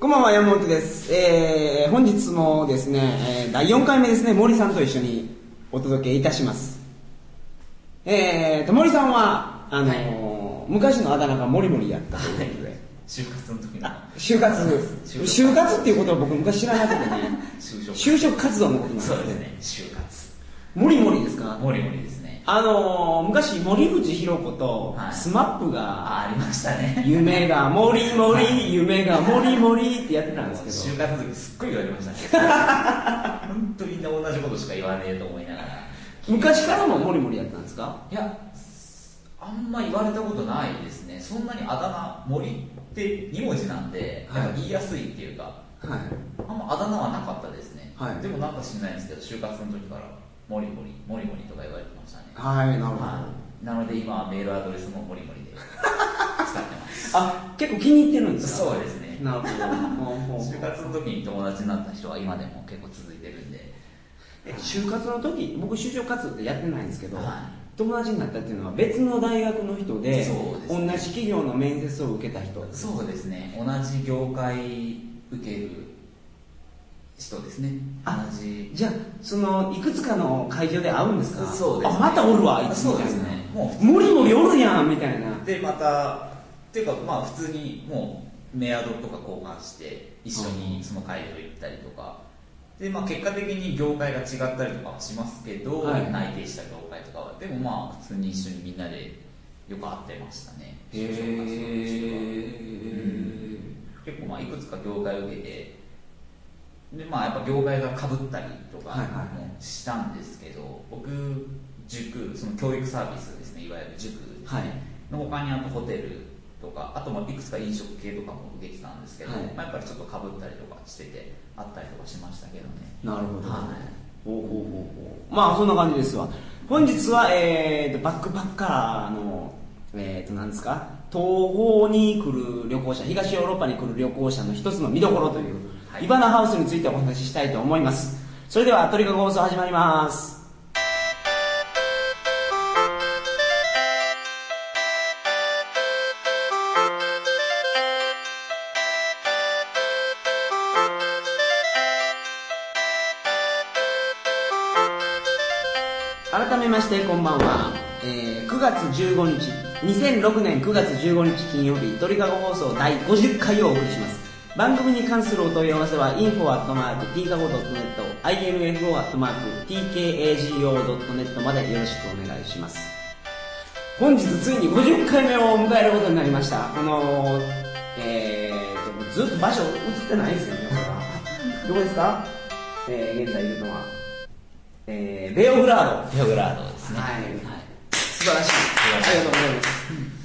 こんばんは、山本です。えー、本日もですね、えー第4回目ですね、森さんと一緒にお届けいたします。えーと、森さんは、あのー昔のあだ名がモリモリやったということで、就活の時の。就活、就就活っていうことは僕昔知らなくてね、就職活動。のことなんですそうね。ですね。就活。モリモリですか？モリモリです。ねあのー昔森口博子とはい。 SMAP が、あありましたね。夢がモリモリ、夢がモリモリってやってたんですけど、就活の時すっごい言われました。ね 本当みんな同じことしか言わねえと思いながら。昔からもモリモリやったんですか？いやあんま言われたことないですね。そんなにあだ名森って2文字なんではい。言いやすいっていうか、はい。あんまあだ名はなかったですね、はい。でもなんか知んないんですけど就活の時からモリモリモリモリとか言われてましたね。はい、なるほど。はい、なので今はメールアドレスもモリモリで使ってます。あ、結構気に入ってるんですか？そうですね。なるほど。就活の時に友達になった人は今でも結構続いてるんで。え就活の時、僕就職活動ってやってないんですけど、は友達になったっていうのは別の大学の人で、ね。同じ企業の面接を受けた人。そうですね。同じ業界受ける人ですね。同あじじゃあ、その、いくつかの会場で会うんですか？そうですね。あ、またおるわ、あいつ。そうですね。もうモリモリおるやん、みたいな。でまたっていうかまあ普通にもうメアドとか交換して一緒にその会場行ったりとか。でまあ結果的に業界が違ったりとかはしますけど、はい。内定した業界とかは。でもまあ普通に一緒にみんなでよく会ってましたね。へ就職活動の時はー。結構まあいくつか業界を受けてでまあやっぱ業界がかぶったりとかはいはい。もしたんですけど、僕塾その教育サービスですねいわゆる塾ね、はい。の他にあとホテルとかあとまあいくつか飲食系とかも受けてたんですけど、はい。まあ、やっぱりちょっとかぶったりとかしててあったりとかしましたけどね。なるほど。はい。ほうほうほうほう。まあそんな感じですわ。本日は、えーと、バックパッカーの、えーと、何ですか東方に来る旅行者、東ヨーロッパに来る旅行者の一つの見どころという、はいイバナハウスについてお話ししたいと思います。それでは、トリカ放送始まります。改めましてこんばんは、えー9月15日2006年9月15日金曜日鳥かご放送第50回をお送りします番組に関するお問い合わせは info.tkago.net info.tkago.net までよろしくお願いします。本日ついに50回目を迎えることになりました。このえーとずっと場所映ってないですよねこれは。どこですか、えー現在いるのは。えーベオグラード。テオグラードですね。はい。はい。素晴らしい。ありがとうございます。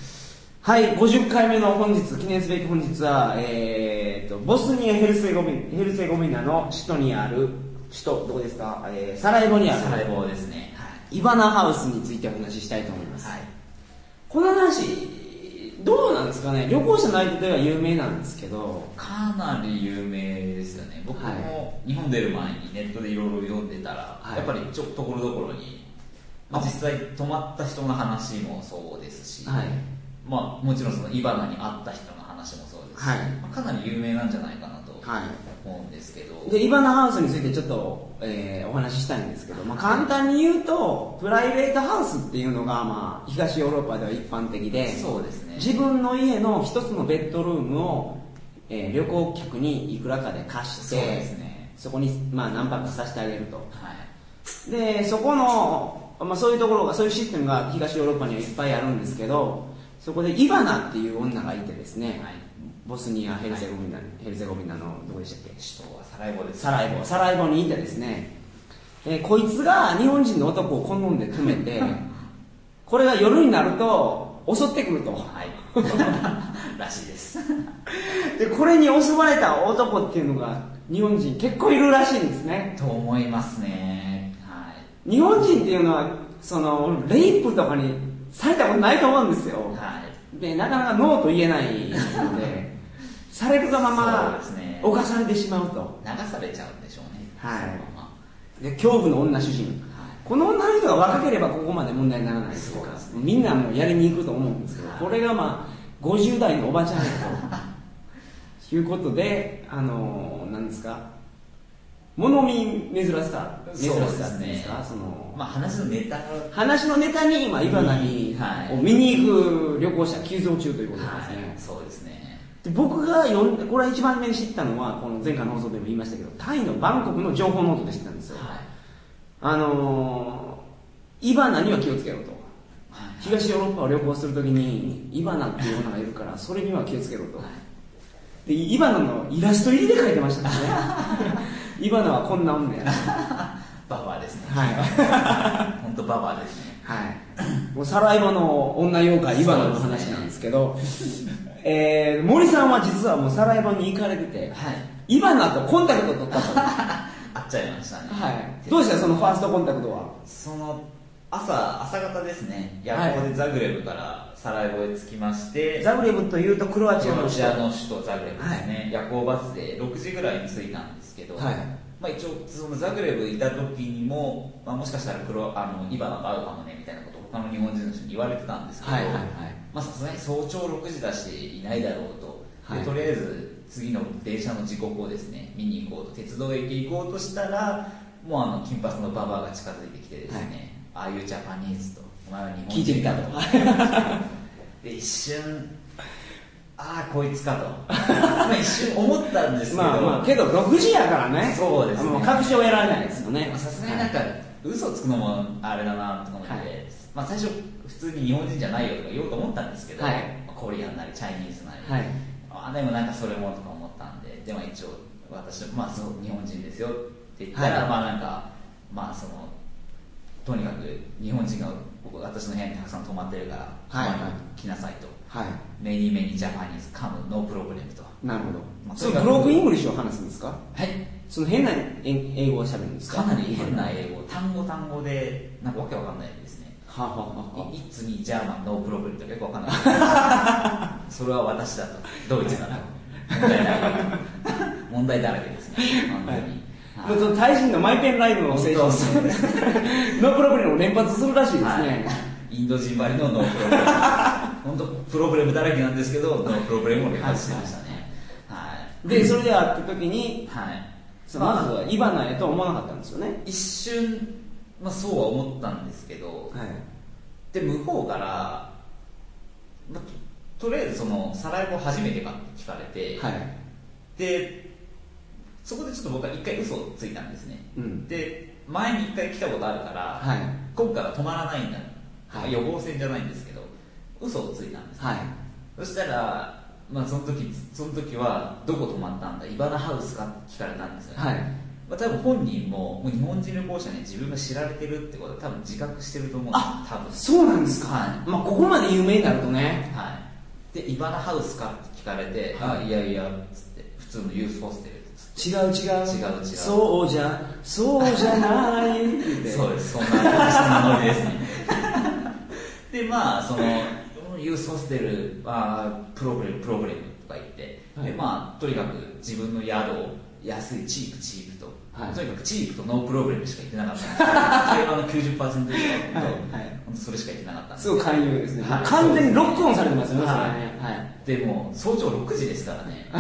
はい、50回目の本日、記念すべき本日は、えー、と、ボスニア・ヘルセゴビヘルセゴビナの首都にある、首都、どこですか、えーサラエボにある、サラエボですね。はい。イバナハウスについてお話ししたいと思います。はい。この話、どうなんですかね？旅行者の間では有名なんですけど、かなり有名ですよね。僕も日本出る前にネットでいろいろ読んでたら、はい。やっぱりちょところどころに、まあ、実際泊まった人の話もそうですし、はいまあ、もちろんそのイバナに会った人の話もそうですし、はい。まあ、かなり有名なんじゃないかなとはい。思うんですけど、で、イバナハウスについてちょっと、えーお話ししたいんですけど、まあ、簡単に言うと、プライベートハウスっていうのが、まあ、東ヨーロッパでは一般的で、そうですね。自分の家の一つのベッドルームを、えー旅行客にいくらかで貸して、そうですね。そこに、まあ、何泊かさせてあげると。はい。で、そこの、まあ、そういうところが、そういうシステムが東ヨーロッパにはいっぱいあるんですけど、そこでイバナっていう女がいてですね、はい。ボスニア・ヘルセゴビナ、ヘルセゴビナのどこでしたっけ？首都はサラエボです。サラエボ、サラエボにいてですね、えーこいつが日本人の男を好んで止めて、これが夜になると襲ってくると。はい。らしいです。で、これに襲われた男っていうのが日本人結構いるらしいんですね。と思いますね。はい。日本人っていうのは、その、レイプとかにされたことないと思うんですよ。はい。で、なかなかノーと言えないので、されるがまま犯されてしまうと。流されちゃうんでしょうね。はい。で、恐怖の女主人。まこの女の人が若ければここまで問題にならないです。そうですね。みんなもうやりに行くと思うんですけど、はい。これがまあ、50代のおばちゃんやと、いうことであのなんですか物見珍しさ珍しさっていうんですか？そのまあ話のネタ話のネタに今イバナに、はい。を見に行く旅行者急増中ということですね、はいそうですね。で僕が読んでこれは一番目に知ったのはこの前回の放送でも言いましたけどタイのバンコクの情報ノートで知ったんですよ、はい。あのー、イバナには気をつけろと。はい。東ヨーロッパを旅行するときにイバナっていうものがいるからそれには気をつけろと、はい。でイバナのイラスト入りで描いてましたね。イバナはこんな女やなババアですね。はい。本当ババアですね。はい。もうサライバの女妖怪イバナの話なんですけど、えー、森さんは実はもうサライバに行かれてて、はい。イバナとコンタクト取ったと。は 会っちゃいましたね。い。どうしたそのファーストコンタクトは？その朝朝方ですね。夜行でザグレブからサラエボへ着きまして、ザグレブというとクロアチアのロ首都シアの首都ザグレブですね、夜行バスで6時ぐらいに着いたんですけど、はいまあ、一応そのザグレブいた時にも、まあ、もしかしたらクロあのイバナと会うかもねみたいなことを他の日本人の人に言われてたんですけどはいはいはい。まあさすがに早朝6時だしいないだろうと、ではい。とりあえず次の電車の時刻をですね見に行こうと鉄道駅行こうとしたらもうあの金髪のババアが近づいてきてですね、ああいうジャパニーズとお前は日本人聞いてみたと。で一瞬ああこいつかと。まあ一瞬思ったんですけど。まあまあ、けど6時やからね。そうですね。もう確証得られないですよね。まあ。さすがになんか嘘つくのもあれだなとか思って、はい。まあ最初普通に日本人じゃないよとか言おうと思ったんですけど、はい。まあコリアンなりチャイニーズなり、はい。あでもなんかそれもとか思ったんで。でも一応私まあそう日本人ですよって言ったら、はい。まあなんかまあそのとにかく日本人が僕私の部屋にたくさん泊まってるから、はい。はい来なさいと。はい。 many many Japanese come no problem と。なるほど。まあその broken English を話すんですか？はいその変な英英語を喋るんですか？かなり変な英語単語単語でなんかわけわかんないですね。はあはあはあ。はあいいつに German no problem とかよくわかんない。それは私だと。ドイツだと。問題だらけ問題だらけですね。本当に、はいもうそのタイ人のไม่เป็นไร の精神そうです no problem を連発するらしいですね。はい、インド人ばりの no problem 本当 problem だらけなんですけど no problem を連発してましたねはいで、それで会った時に、はいそのまずはイバナへとは思わなかったんですよね。一瞬、まあ、そうは思ったんですけど、はい。で向こうから、まあ、ととりあえずそのサラエボ初めてかって聞かれて、はい。でそこでちょっと僕は一回嘘をついたんですね、うんで前に一回来たことあるから、はい。今回は止まらないんだ、はい予防線じゃないんですけど嘘をついたんです、はい。そしたら、まあ、その時その時はどこ泊まったんだ？イバナハウスかって聞かれたんですよね、はい。まあ、多分本人ももう日本人旅行者に自分が知られてるってことは多分自覚してると思うんですよ多分そうなんですか。はいまあ、ここまで有名になるとね。はい、でイバナハウスかって聞かれて、はいあいやいやっつって普通のユースホステル違う違う。違う違うそうじゃ、そうじゃない。そうですそんなそんなノリですね でまあそのユースホステルあー problem problem とか言って、はいでまあとにかく自分の宿を安い cheap cheap と、はい。とにかく cheap と no problem しか言ってなかったんです。よ会話の90%以上は。い。それしか言ってなかったんです。すごい勧誘ですね。はい。完全にロックオンされてますよね、はい。ね。はい。でもう早朝6時ですからね。こ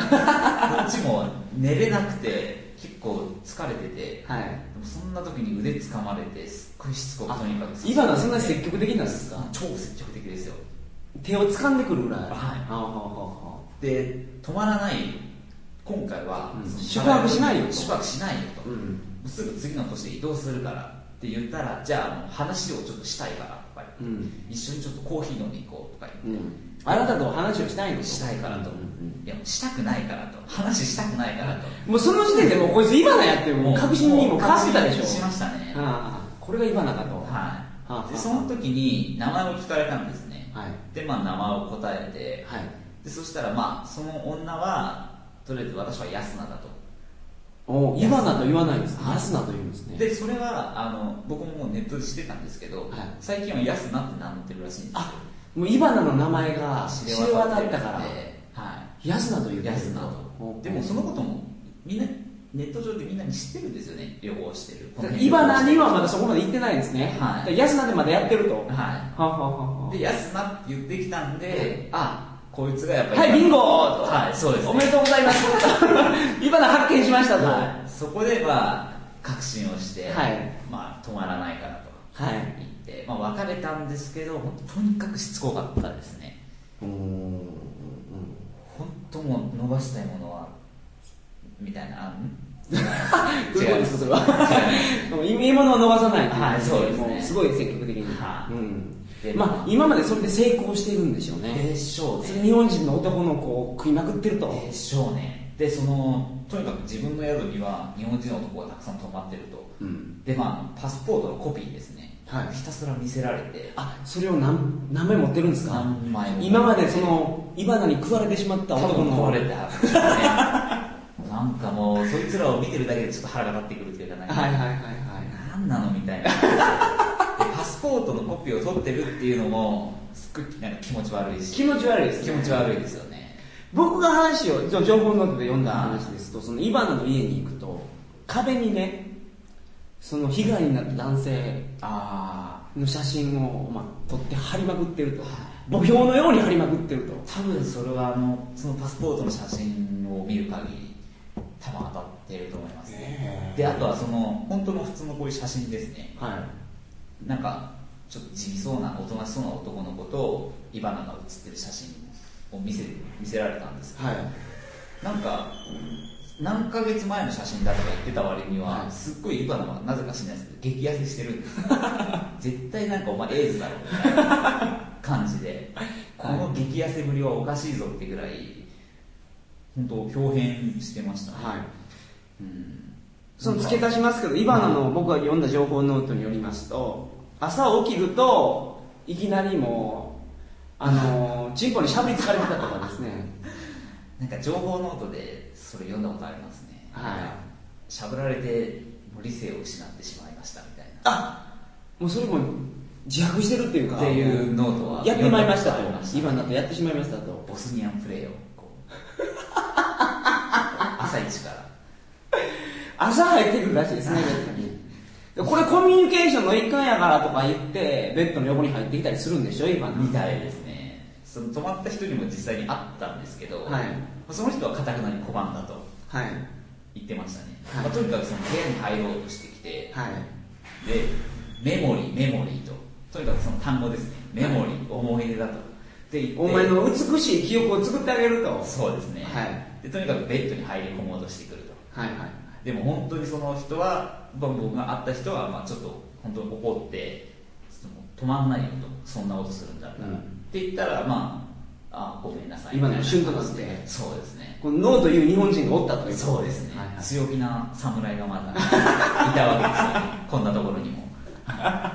っちも寝れなくて結構疲れてて。はい。でもそんな時に腕掴まれてすっごいしつこくとにかくイバナはそんなに積極的なんですか？超積極的ですよ。手を掴んでくるぐらい。はい。はあはあはで止まらない今回は、うん。宿泊しないよと。宿泊しないよと、うん。すぐ次の年で移動するからって言ったらじゃあ話をちょっとしたいからとかうん。一緒にちょっとコーヒー飲み行こうとか言って、うん。あなたと話をしたいの？としたいからと、いやしたくないからと。話したくないからと。もうその時点でもうこいつイバナやってもう確信にもう変わってたでしょ。しましたね。これがイバナかと。はい、ではあ。その時に名前を聞かれたんですね、はい。でまあ名前を答えて、はい。でそしたらまあその女はとりあえず私は安菜だと。おイバナと言わないんですね。はい。安ナと言うんですね。でそれはあの僕ももうネットで知ってたんですけど、はい。最近は安菜って名乗ってるらしいんですよ。あもうイバナの名前が知れ渡ったから。は安ナと言い、ってる安菜お。とでもそのこともみんなネット上でみんなに知ってるんですよね旅行してる。この辺イバナにはまだそこまで行ってないんですね。はい。で安ナでまだやってると。ははあはあはあはいで安菜って言ってきたんであこいつがやっぱりはいビンゴ！とはいそうですね。おめでとうございます。イバナ発見しましたと。はい、そこでまあ確信をして、はい。まあ止まらないからとはい。言って、まあ別れたんですけど本当とにかくしつこかったですね。うーん本当もう伸ばしたいものはみたいなあん？どうですかそれは。違い いいものを伸ばさないはいそうですね。もすごい積極的に、はい。うん。でまあ今までそれで成功しているんでしょうね。でしょうね。日本人の男の子を食いまくってると。でしょうね。でそのとにかく自分の宿には日本人の男がたくさん泊まってると。うん。でまあパスポートのコピーですね、はい。ひたすら見せられて。あそれを何何枚持ってるんですか？何枚も。今までそのイバナに食われてしまった多男の分壊れたね。なんかもうそいつらを見てるだけでちょっと腹が立ってくるっていうかなんかはいはいはいはい。何なのみたいなパスポートのコピーを取ってるっていうのもすっごいなんか気持ち悪いし。気持ち悪いです、気持ち悪いですよね。僕が話を情報ノートで読んだ話ですとそのイバナの家に行くと壁にねその被害になった男性あの写真を、まあ、撮って貼りまくってると。墓標のように貼りまくってると。あ多分それはあのそのパスポートの写真を見る限り多分当たってると思いますね。であとはその本当の普通のこういう写真ですね。はいなんかちょっと地味そうなおとなしそうな男の子とイバナが写ってる写真を見せ見せられたんですけど、はい。なんか何ヶ月前の写真だとか言ってた割には、はいすっごいイバナはなぜか知らないですけど激痩せしてるんです。絶対なんかお前エイズだろみたいな感じでこの激痩せぶりはおかしいぞってぐらい本当豹変してましたね、はい。うん。その付け足しますけどイバナの僕が読んだ情報ノートによりますと朝起きるといきなりもうあの チンコにしゃぶりつかれてたとかですね。なんか情報ノートでそれ読んだことありますね。はい。しゃぶられて理性を失ってしまいましたみたいな。あもうそれも自白してるっていうかっていうノートはやってまいりましたと。読んだことやってしまいましたと。 Bosnian play をこう。朝一から。朝入ってくるらしいですねこれコミュニケーションの一環やからとか言ってベッドの横に入ってきたりするんでしょイバナみたいですね。その泊まった人にも実際に会ったんですけど、はい。その人はかたくなに拒んだと。はい。言ってましたね、はい。まあ、とにかくその部屋に入ろうとしてきて、はい。でメモリーメモリーと。とにかくその単語ですね。メモリー、思い出だと。でお前の美しい記憶を作ってあげると。そうですね、はい。でとにかくベッドに入り込もうとしてくると。はいはい。でも本当にその人はまあ僕が会った人はまあちょっと本当に怒って止まんないよとそんなことするんだったら、うん。って言ったらまああごめんなさい今のみたい旬となってそうですね。このノーという日本人がおったという。そうですね、はいはい。強気な侍がまだいたわけですよね。こんなところにも。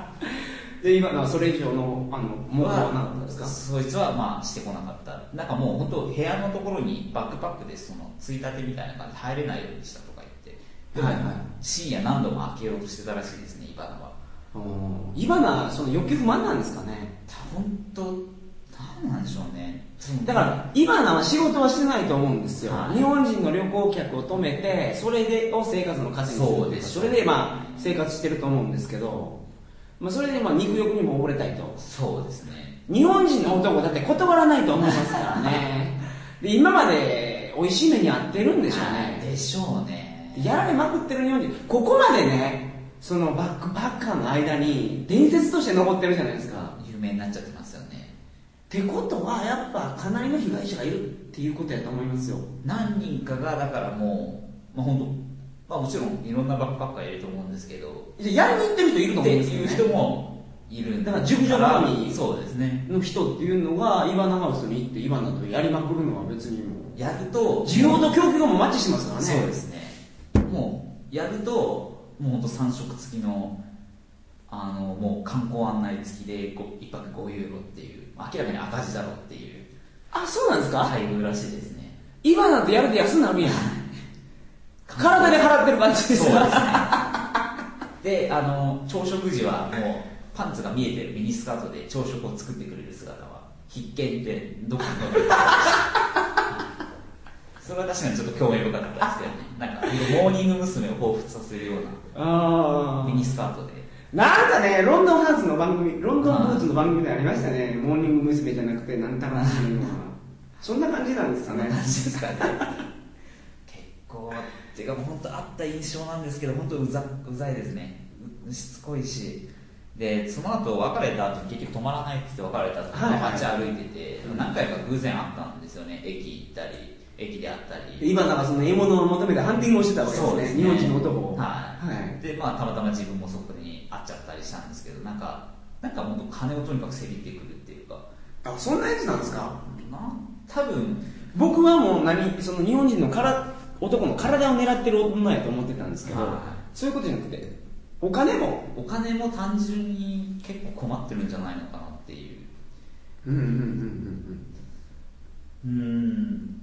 で今のはそれ以上のあの文句はなかったですか？そいつはまあしてこなかった。なんかもう本当部屋のところにバックパックでそのついたてみたいな感じで入れないようにしたとかでも、はいはい。深夜何度も開けようとしてたらしいですねイバナは。うんイバナその欲求不満なんですかね？本当何なんでしょうね。だからイバナは仕事はしてないと思うんですよ、はい。日本人の旅行客を止めてそれでを生活の糧にするそうですそれでまあ生活してると思うんですけど、まあ、それでまあ肉欲にも溺れたいと。そうですね。日本人の男だって断らないと思いますからね。で今まで美味しい目に遭ってるんでしょうね。でしょうねやられまくってる日本人ここまでねそのバックパッカーの間に伝説として残ってるじゃないですか。有名になっちゃってますよね。ってことはやっぱかなりの被害者がいるっていうことやと思いますよ。何人かがだからもう、まあ、本当、まあ、もちろんいろんなバックパッカーいると思うんですけど。やりに行ってる人いるとって思うんですよ、ね、いう人もいるんだから熟女好みそうですね。の人っていうのがイバナハウスに行ってイバナとやりまくるのは別にもう。やると需要と供給がもうマッチしてますからね。そうですねもうやるともう本当3食付きのあのもう観光案内付きでご1泊5ユーロっていう明らかに赤字だろうっていうあそうなんですか、待遇らしいですね。イバナってやると安なるやん。体で払ってる感じですそうよですね。であの朝食時はもうパンツが見えてるミニスカートで朝食を作ってくれる姿は必見ってどこに載ってそれは確かにちょっと興味深かったですけどね。なんかモーニング娘。を彷彿させるようあなミニスカートで。なんかねロンドンハーツの番組ロンドンブーツの番組でありましたね。モーニング娘。じゃなくてなんたらしいのは。そんな感じなんですかね。感じですかね。結構っていうかもう本当あった印象なんですけど本当うざうざいですね。うしつこいし。でその後別れた後結局止まらないって言って別れた後、街歩いてて何回か偶然会ったんですよね。駅行ったり駅で会ったり。今なんかその獲物を求めてハンティングをしてたわけですね。そうですね。日本人の男を。はい、はい。でまあたまたま自分もそこに会っちゃったりしたんですけどなんかなんかもっと金をとにかくせびってくるっていうか。あそんなやつなんですか？多分僕はもう何その日本人のから男の体を狙ってる女やと思ってたんですけど、はい。そういうことじゃなくてお金も？お金も単純に結構困ってるんじゃないのかなっていう。うんうんうんうーん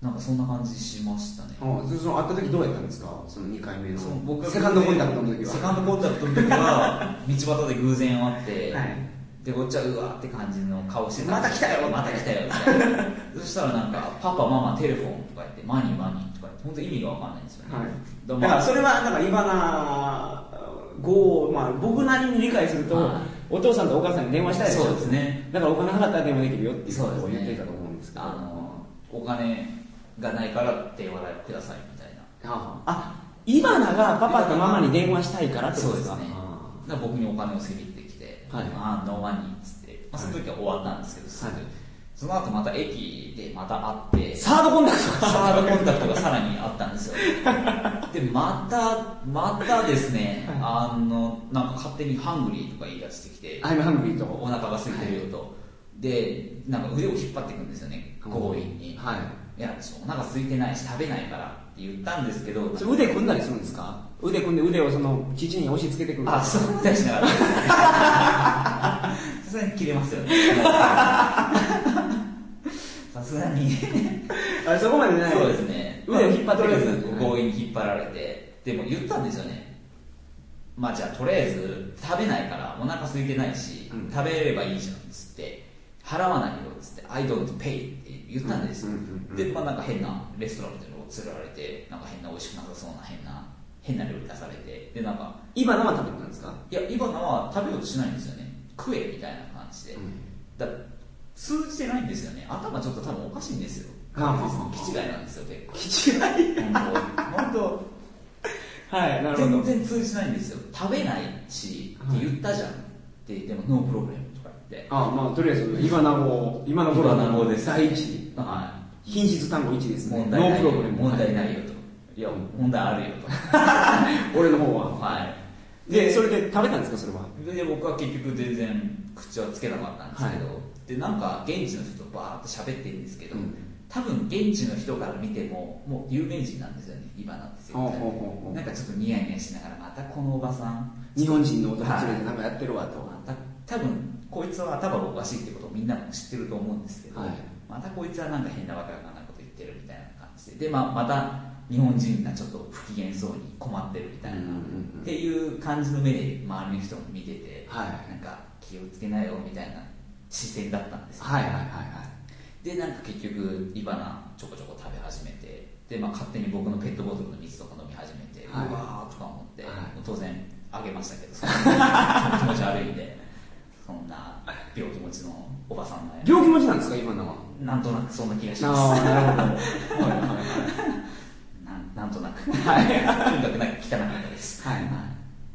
なんかそんな感じしましたね。うんうんあそその会った時どうやったんですか？その2回目の。その僕がセカンドコンタクトの時は。セカンドコンタクトの時は。道端で偶然会って、はい。でこっちはうわって感じの顔してまた来たよ。また来たよみたいな。そしたらなんか「パパママテレフォン」とか言って「マニーマニー」とか言って本当意味が分かんないんですよね、はい。だだからそれはだからイバナ語を、まあ、僕なりに理解すると、はい。お父さんとお母さんに電話したいでしょ。そうですね。だからお金払ったら電話できるよっていうそうですねことを言ってたと思うんですけど。あのお金がないから電話代をくださいみたいな。ああイバナがパパとママに電話したいからってことですか？そうですね。から僕にお金をせびってきて「はい。ああ no money」っつって、まあ、その時は終わったんですけどすぐ、はい。その後また駅でまた会って third contact third contact がさらにあったんですよ。でまたまたですね、あのなんか勝手に hungry とか言い出してきて I'm hungry と。お腹が空いてるよと、でなんか腕を引っ張っていくんですよね強引に、はいいやお腹空いてないし食べないからって言ったんですけどそれ腕組んだりするんですか？腕組んで腕をその乳に押し付けてくるあそうみたいしながらさすがにキレますよね。さすがに。あそこまでない。そうですね。腕を引っ張ってくるとりあえず強引に引っ張られて。でも言ったんですよね。まあじゃあとりあえず食べないからお腹空いてないし、うん。食べれればいいじゃんっつって。払わないよっつって「I don't pay」って言ったんです。よ、うんうんうんうん。でまあなんか変なレストランみたいなのを連れられてなんか変な美味しくなさそうな変な変な料理出されてでなんかイバナは食べてたんですか？いやイバナは食べようとしないんですよね。食えみたいな感じで、うん。だ通じてないんですよね。頭ちょっと多分おかしいんですよ。あ気違いなんですよ結構気違い本当。はいなるほど。全然通じないんですよ。食べないしって言ったじゃん。って言っても no problem って。あまあとりあえずイバナ語イバナ語イバナ語です第一は頻出単語1ですいね問題ない。 No problem。問題ないよと。いや問題あるよ 俺の方は。とはい。でそれで食べたんですかそれは？で僕は結局全然口はつけなかったんですけど、でなんか現地の人とバーッと喋ってるんですけど、うん。多分現地の人から見てももう有名人なんですよね今なんですよなんかちょっとニヤニヤしながらまたこのおばさん。日本人の男連れてなんかやってるわと、また多分こいつは頭がおかしいってことをみんなも知ってると思うんですけど、はい。またこいつはなんか変なわけわかんないこと言ってるみたいな感じでで、まあ、また日本人がちょっと不機嫌そうに困ってるみたいな、っていう感じの目で周りの人も見てて、はい。なんか気をつけなよみたいな視線だったんですよ。はいはいはいはい。でなんか結局イバナちょこちょこ食べ始めてで、まあ、勝手に僕のペットボトルの水とか飲み始めて、はい。うわーとか思って、はい。当然あげましたけど 気持ち悪いんでそんな病気持ちのおばさんが病気持ちなんですかイバナは？なんとなくそんな気がしあます。あなるほど。はいはいはい。なんとなく。はい。とにかく汚かったです。はい。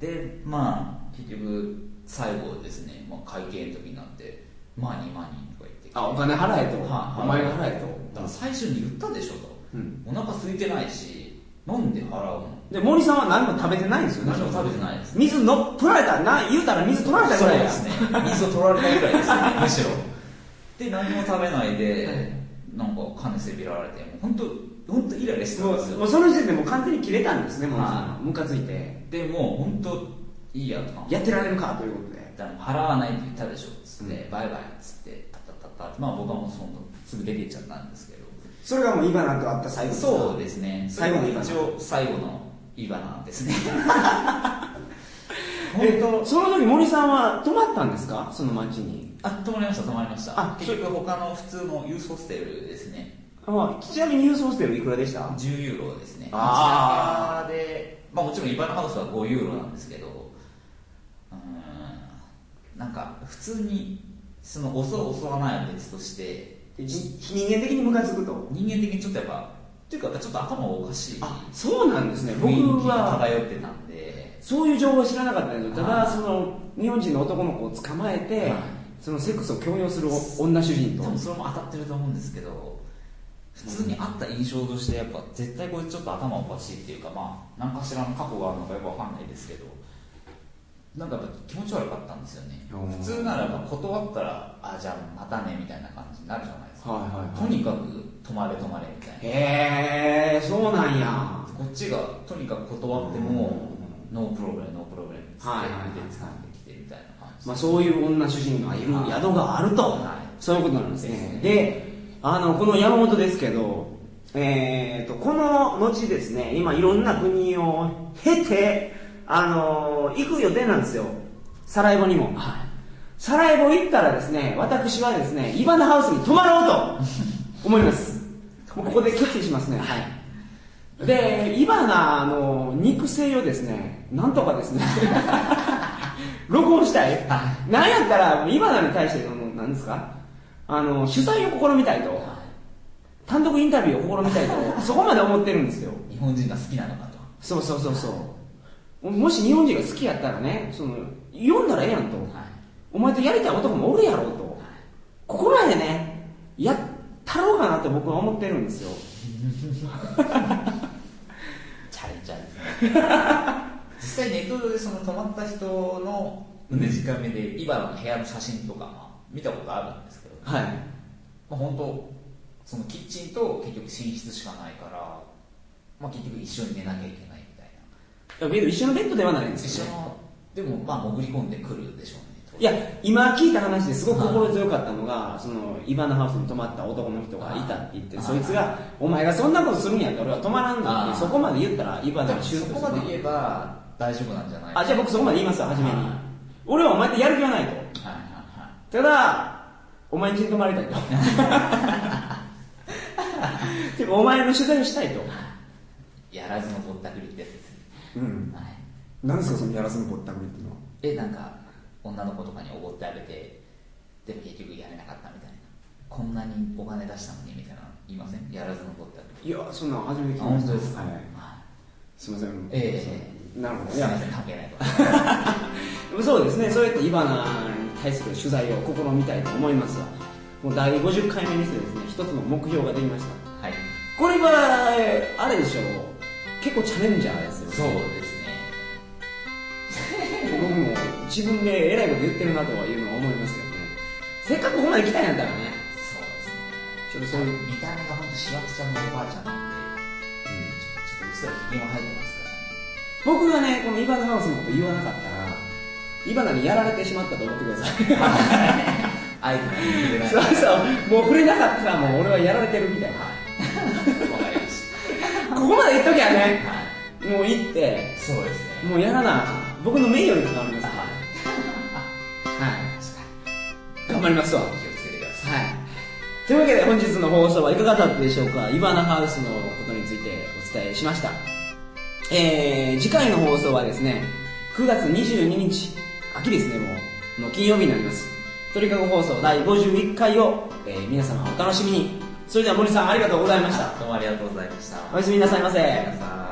でまあ結局最後ですね、まあ、会計の時になって「マニーマニー」とか言ってあお金払えと、はい。お前が払えだから最初に言ったでしょと、うん。お腹空いてないしなんで払うの？とで森さんは何も食べてないんですよね。何も食べてないです。水の取られたな言うたら水取られたぐらいですね。水を取られたぐらいですね。むしろ。で何も食べないで、なんか金せびられてもう本当本当イライラしてたんもですよ。うもうその時点でもう完全に切れたんですね森さん。ははムカついて。でもう本当いいやとかやってられるかということで。払わないって言ったでしょ。っつって、うん。バイバイっつってタッタッタまあ僕はもうそのすぐ出て行っちゃったんですけどそれがもうイバナと会った最後ですかそうですね。最後のイバナ。一応最後のイバナですね。え本当その時森さんは泊まったんですか？その町に。あ泊まりました泊まりました。あ結局他の普通のユースホステルですね。あちなみにユースホステルいくらでした？10ユーロですね。あー。街中で、まあ、もちろんイバナハウスは5ユーロなんですけどうーんなんか普通にその襲わないは別として人間的にムカつくと。人間的にちょっとやっぱっていうかちょっと頭おかしい。あそうなんですね。僕は。漂ってたんで。そういう情報は知らなかったんですよ。ただはいその日本人の男の子を捕まえて、はい。そのセックスを強要する女主人と。多分それも当たってると思うんですけど普通にあった印象としてやっぱ絶対これちょっと頭おかしいっていうかまあ何かしらの過去があるのかよくわかんないですけどなんかやっぱ気持ち悪かったんですよね。うん普通ならば断ったらあじゃあまたねみたいな感じになるじゃないですか、はいはいはい。とにかく泊まれ泊まれみたいな。へえそうなんや。こっちがとにかく断っても no problem no problem ってはいはいはいで掴んできてみたいな感じまあ、そういう女主人がいるはい宿があると、はい。そういうことなんですね。ね。であのこの山本ですけど、えー、とこの後ですね今いろんな国を経てあの行く予定なんですよ。サラエボにも、サラエボ行ったらですね私はですねイバナハウスに泊まろうと思います。もうここで決意しますね。はい。でイバナの肉声をですねなんとかですね 録音したい、はなんやったらイバナに対しての何ですかあの取材を試みたいと。単独インタビューを試みたいとそこまで思ってるんですよ。日本人が好きなのかと。そうそうそうそうもし日本人が好きやったらねその読んだらええやんと、はい。お前とやりたい男もおるやろうと、ここまでねやったろうかなって僕は思ってるんですよ。チャレンジャーですね実際ネットでその泊まった人のねじかめでイバナの部屋の写真とかまあ見たことあるんですけど、はい。まあ、本当そのキッチンと結局寝室しかないから、まあ、結局一緒に寝なきゃいけないみたいないやけど一緒のベッドではないんですよ、ね、でもまあ潜り込んでくるでしょうね。いや今聞いた話ですごく心強かったのが、そのイバナハウスに泊まった男の人がいたって言って、はいそいつが「お前がそんなことするんやったら俺は泊まらんの」ってそこまで言ったらイバナでもがシュートそこまで言えば大丈夫なんじゃない？あじゃあ僕そこまで言いますわ初めに、はい。俺はお前とやる気はないと。はいはただお前に泊まりたいと。ていうかお前の取材をしたいと。いはい。やらずのぼったくりってやつです。ねうん。はい。何ですかそのやらずのぼったくりっていうのは？えなんか女の子とかにおごってあげてでも結局やれなかったみたいな。こんなにお金出したのにみたいな言いません？やらずのぼったくり。いやそんなん初めて聞きあました。本当ですか、はい。はい。すいません。えなるほど。すいません。関係ないと。そうですね。そうやってイバナに対する取材を試みたいと思いますわもう第50回目にしてですね一つの目標ができました。はい。これはえーあれでしょう。結構チャレンジャーですよそうですね。僕も自分でえらいこと言ってるなとはいうのは思いますけどね。せっかくここまで来たんやったらね。そうですね。ちょっとそういう、見た目が本当しわくちゃんのおばあちゃん。なんでちょっとうっすらひげも生えてますからね。僕がねこのイバナハウスのこと言わなかったらイバナにやられてしまったと思ってください。あえて言ってない。そうそう。もう触れなかったらもう俺はやられてるみたいな。わかりましここまで言っときゃたね。はいもう行ってそうですねもうやらなあかん僕の名誉に関わりますからはい頑張りますわ気をつけてくださいはい。というわけで本日の放送はいかがだったでしょうか？イバナハウスのことについてお伝えしました。えー、次回の放送はですね、9月22日、秋ですね、もう、の金曜日になります。鳥かご放送第51回を、えー皆様お楽しみに。それでは森さんありがとうございました。どうもありがとうございましたおやすみなさいませ。